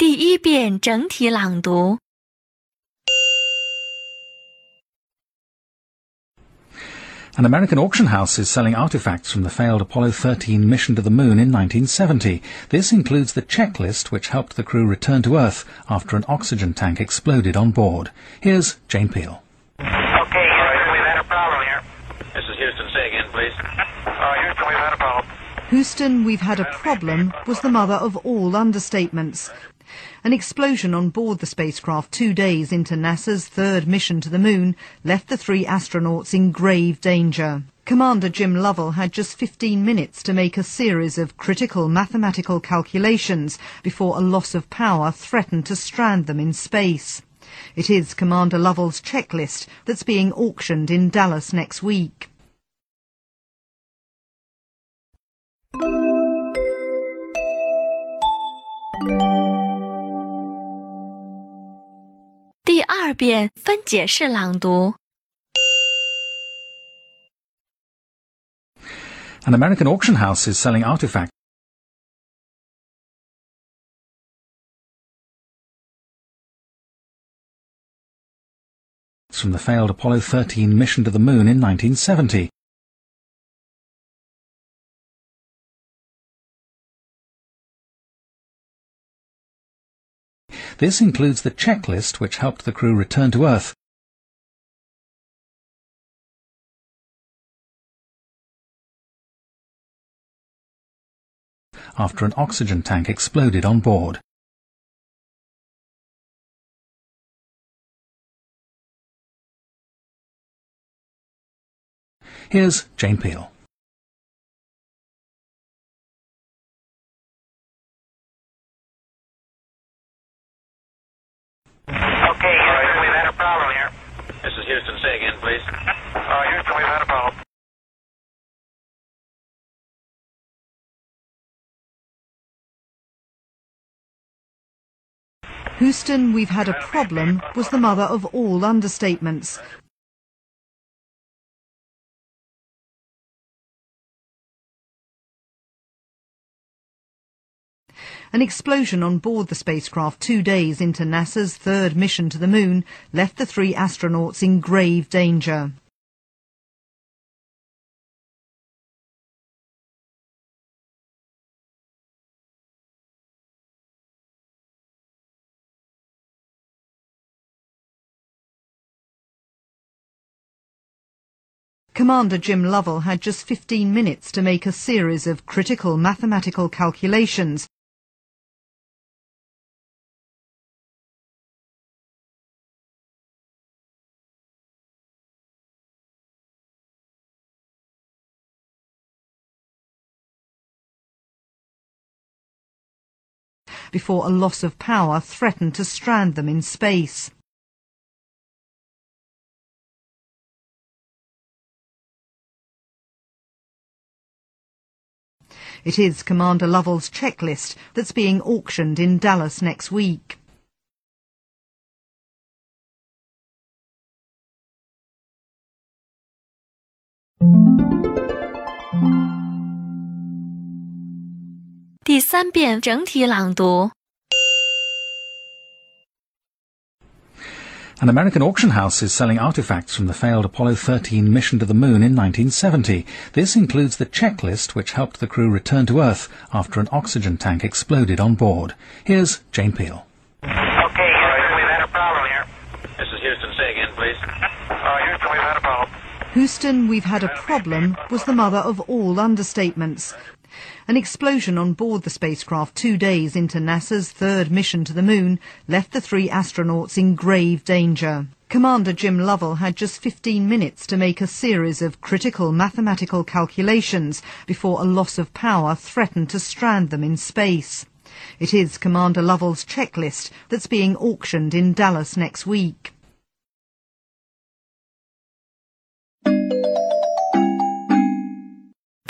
第一遍整体朗读。 An American auction house is selling artifacts from the failed Apollo 13 mission to the moon in 1970. This includes the checklist which helped the crew return to Earth after an oxygen tank exploded on board. Here's Jane Peel. Okay, Houston, we've had a problem here. This is Houston. Say again, please. Uh, Houston, we've had a problem. Houston, we've had a problem was the mother of all understatements. An explosion on board the spacecraft two days into NASA's third mission to the moon left the three astronauts in grave danger. Commander Jim Lovell had just 15 minutes to make a series of critical mathematical calculations before a loss of power threatened to strand them in space. It is Commander Lovell's checklist that's being auctioned in Dallas next week. 第二遍分解式朗读。 An American auction house is selling artifacts from the failed Apollo 13 mission to the moon in 1970. This includes the checklist which helped the crew return to Earth after an oxygen tank exploded on board. Here's Jane Peel. Okay, Houston, we've had a problem here. This is Houston. Say again, please. Uh, Houston, we've had a problem. Houston, we've had a problem was the mother of all understatements. An explosion on board the spacecraft two days into NASA's third mission to the moon left the three astronauts in grave danger. Commander Jim Lovell had just 15 minutes to make a series of critical mathematical calculations before a loss of power threatened to strand them in space. It is Commander Lovell's checklist that's being auctioned in Dallas next week. 第三遍整体朗读。 An American auction house is selling artifacts from the failed Apollo 13 mission to the moon in 1970. This includes the checklist which helped the crew return to Earth after an oxygen tank exploded on board. Here's Jane Peel. Okay, Houston, we've had a problem here. This is Houston. Say again, please. Uh, Houston, we've had a problem. Houston, we've had a problem was the mother of all understatements. An explosion on board the spacecraft two days into NASA's third mission to the moon left the three astronauts in grave danger. Commander Jim Lovell had just 15 minutes to make a series of critical mathematical calculations before a loss of power threatened to strand them in space. It is Commander Lovell's checklist that's being auctioned in Dallas next week.